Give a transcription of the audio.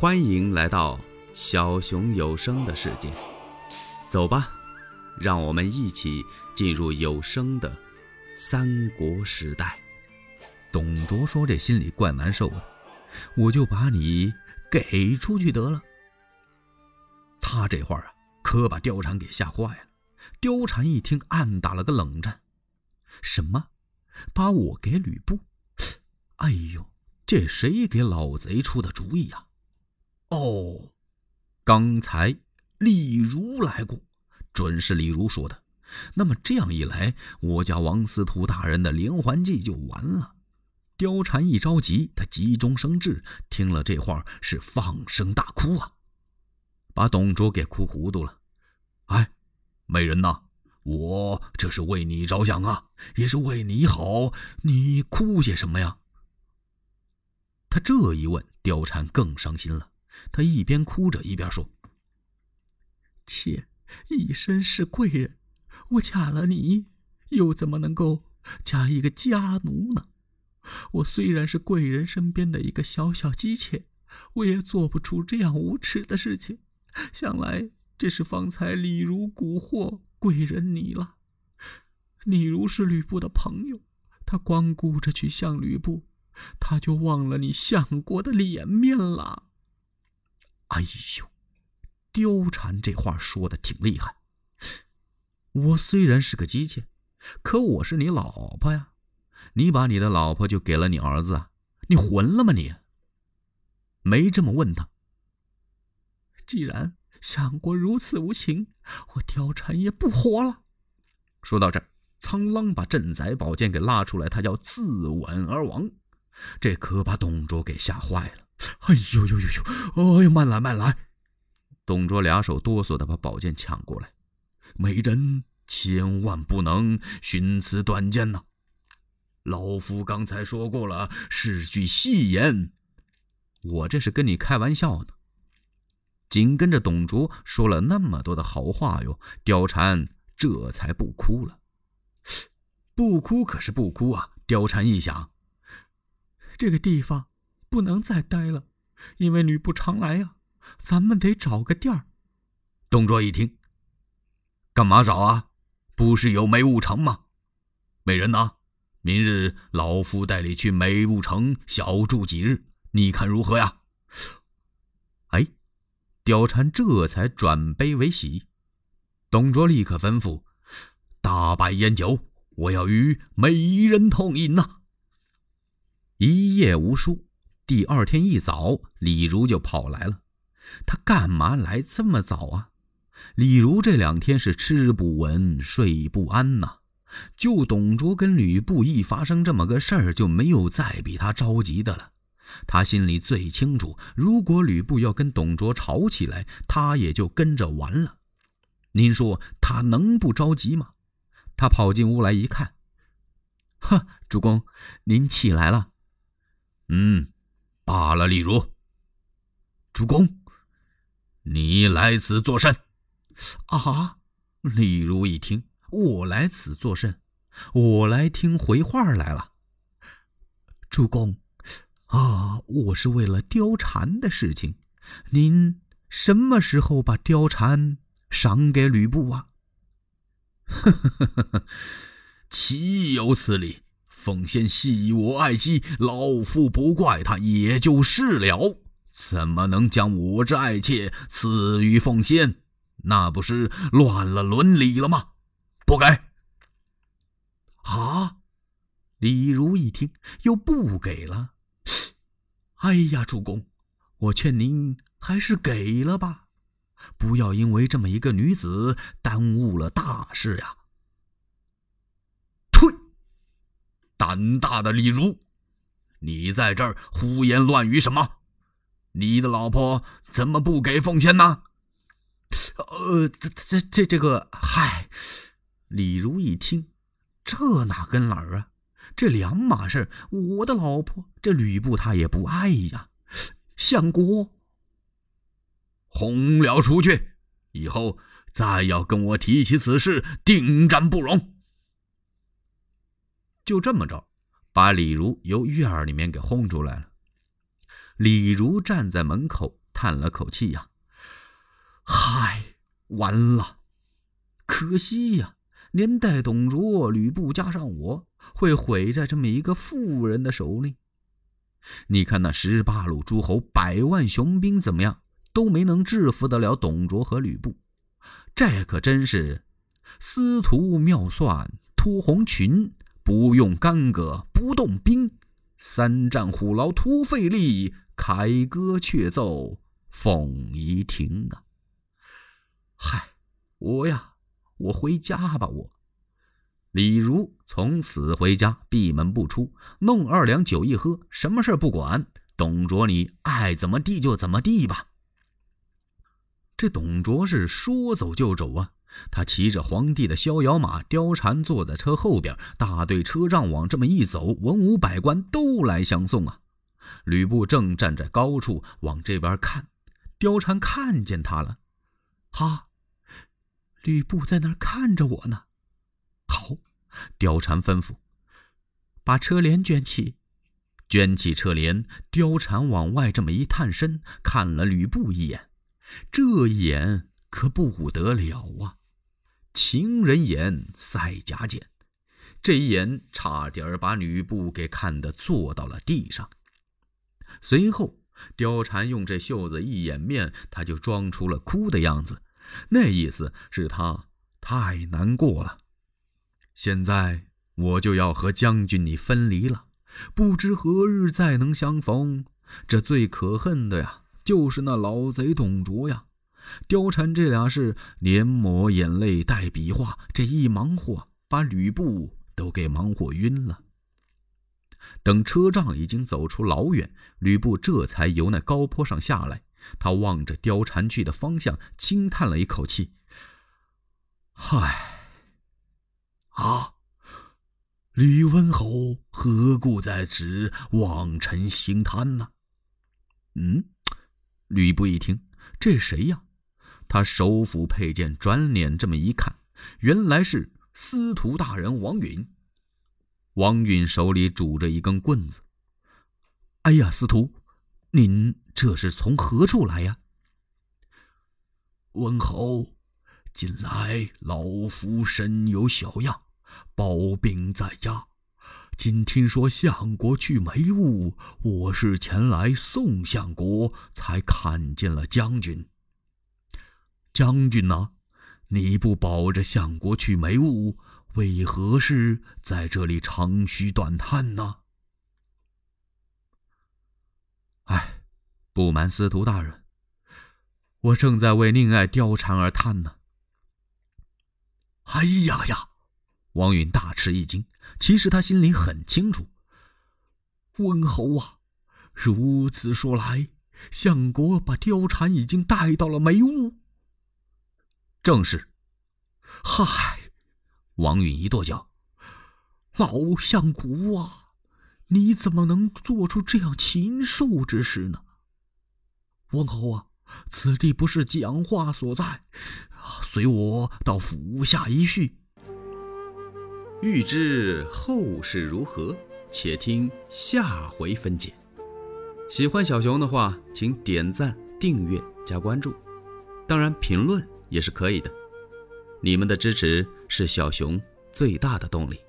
欢迎来到小熊有声的世界，走吧，让我们一起进入有声的三国时代。董卓说：“这心里怪难受的，我就把你给出去得了。”他这话啊，可把貂蝉给吓坏了。貂蝉一听，暗打了个冷战：“什么？把我给吕布？哎呦，这谁给老贼出的主意呀？”哦，刚才李儒来过，准是李儒说的。那么这样一来，我家王司徒大人的连环计就完了。貂蝉一着急，他急中生智，听了这话是放声大哭啊，把董卓给哭糊涂了。哎，美人呐，我这是为你着想啊，也是为你好，你哭些什么呀？他这一问，貂蝉更伤心了。他一边哭着一边说：“妾一身是贵人，我嫁了你，又怎么能够嫁一个家奴呢？我虽然是贵人身边的一个小小姬妾，我也做不出这样无耻的事情。想来这是方才李儒蛊惑贵人你了。李儒是吕布的朋友，他光顾着去向吕布，他就忘了你相国的脸面了。”哎呦，貂蝉这话说的挺厉害。我虽然是个姬妾，可我是你老婆呀。你把你的老婆就给了你儿子？你混了吗你？没这么问他。既然相国如此无情，我貂蝉也不活了。说到这儿，苍狼把镇宅宝剑给拉出来，他要自刎而亡。这可把董卓给吓坏了。哎呦呦呦呦！哎呦，慢来慢来！董卓俩手哆嗦的把宝剑抢过来。美人千万不能寻此短见呐！老夫刚才说过了，是句戏言。我这是跟你开玩笑呢。紧跟着董卓说了那么多的好话哟，貂蝉这才不哭了。不哭可是不哭啊！貂蝉一想，这个地方。不能再待了，因为吕布常来呀，咱们得找个地儿。董卓一听，干嘛找啊？不是有梅务城吗？美人呐，明日老夫带你去梅务城小住几日，你看如何呀？哎，貂蝉这才转悲为喜。董卓立刻吩咐：大摆宴酒，我要与美人痛饮呐。一夜无书。第二天一早，李儒就跑来了。他干嘛来这么早啊？李儒这两天是吃不稳、睡不安呐。就董卓跟吕布一发生这么个事儿，就没有再比他着急的了。他心里最清楚，如果吕布要跟董卓吵起来，他也就跟着完了。您说他能不着急吗？他跑进屋来一看，呵，主公，您起来了。嗯。罢了，李儒。主公，你来此作甚？啊！李儒一听，我来此作甚？我来听回话来了。主公，啊，我是为了貂蝉的事情。您什么时候把貂蝉赏给吕布啊？呵呵呵呵，岂有此理！奉先惜我爱妻，老夫不怪他也就是了。怎么能将我之爱妾赐予奉先？那不是乱了伦理了吗？不给！啊！李儒一听，又不给了。哎呀，主公，我劝您还是给了吧，不要因为这么一个女子耽误了大事呀。胆大的李儒，你在这儿胡言乱语什么？你的老婆怎么不给奉献呢？呃，这这这这个，嗨！李儒一听，这哪跟哪儿啊？这两码事。我的老婆，这吕布他也不爱呀。相国，轰了出去！以后再要跟我提起此事，定斩不容。就这么着，把李儒由院儿里面给轰出来了。李儒站在门口，叹了口气呀：“嗨，完了，可惜呀，连带董卓、吕布加上我，会毁在这么一个妇人的手里。你看那十八路诸侯百万雄兵怎么样，都没能制服得了董卓和吕布。这可真是司徒妙算脱红裙，不用干戈不动兵。”三战虎牢突费力，凯歌却奏凤仪亭啊！嗨，我呀，我回家吧。我李儒从此回家，闭门不出，弄二两酒一喝，什么事不管。董卓，你爱怎么地就怎么地吧。这董卓是说走就走啊！他骑着皇帝的逍遥马，貂蝉坐在车后边，大队车仗往这么一走，文武百官都来相送啊。吕布正站在高处往这边看，貂蝉看见他了，哈，吕布在那儿看着我呢。好，貂蝉吩咐，把车帘卷起，卷起车帘。貂蝉往外这么一探身，看了吕布一眼，这一眼可不得了啊！情人眼，赛甲剪，这一眼差点把吕布给看得坐到了地上。随后，貂蝉用这袖子一掩面，他就装出了哭的样子，那意思是他太难过了。现在我就要和将军你分离了，不知何日再能相逢。这最可恨的呀，就是那老贼董卓呀。貂蝉这俩是连抹眼泪带比划，这一忙活，把吕布都给忙活晕了。等车仗已经走出老远，吕布这才由那高坡上下来。他望着貂蝉去的方向，轻叹了一口气：“嗨，啊，吕温侯何故在此望尘兴叹呢？”嗯，吕布一听，这谁呀？他手抚佩剑，转脸这么一看，原来是司徒大人王允。王允手里拄着一根棍子。哎呀，司徒，您这是从何处来呀？温侯，近来老夫身有小恙，抱病在家。今听说相国去梅坞，我是前来送相国，才看见了将军。将军呐，你不保着相国去梅坞，为何是在这里长吁短叹呢？哎，不瞒司徒大人，我正在为宁爱貂蝉而叹呢。哎呀呀！王允大吃一惊，其实他心里很清楚。温侯啊，如此说来，相国把貂蝉已经带到了梅坞。正是，嗨！王允一跺脚：“老相国啊，你怎么能做出这样禽兽之事呢？”温侯啊，此地不是讲话所在，随我到府下一叙。欲知后事如何，且听下回分解。喜欢小熊的话，请点赞、订阅、加关注，当然评论。也是可以的，你们的支持是小熊最大的动力。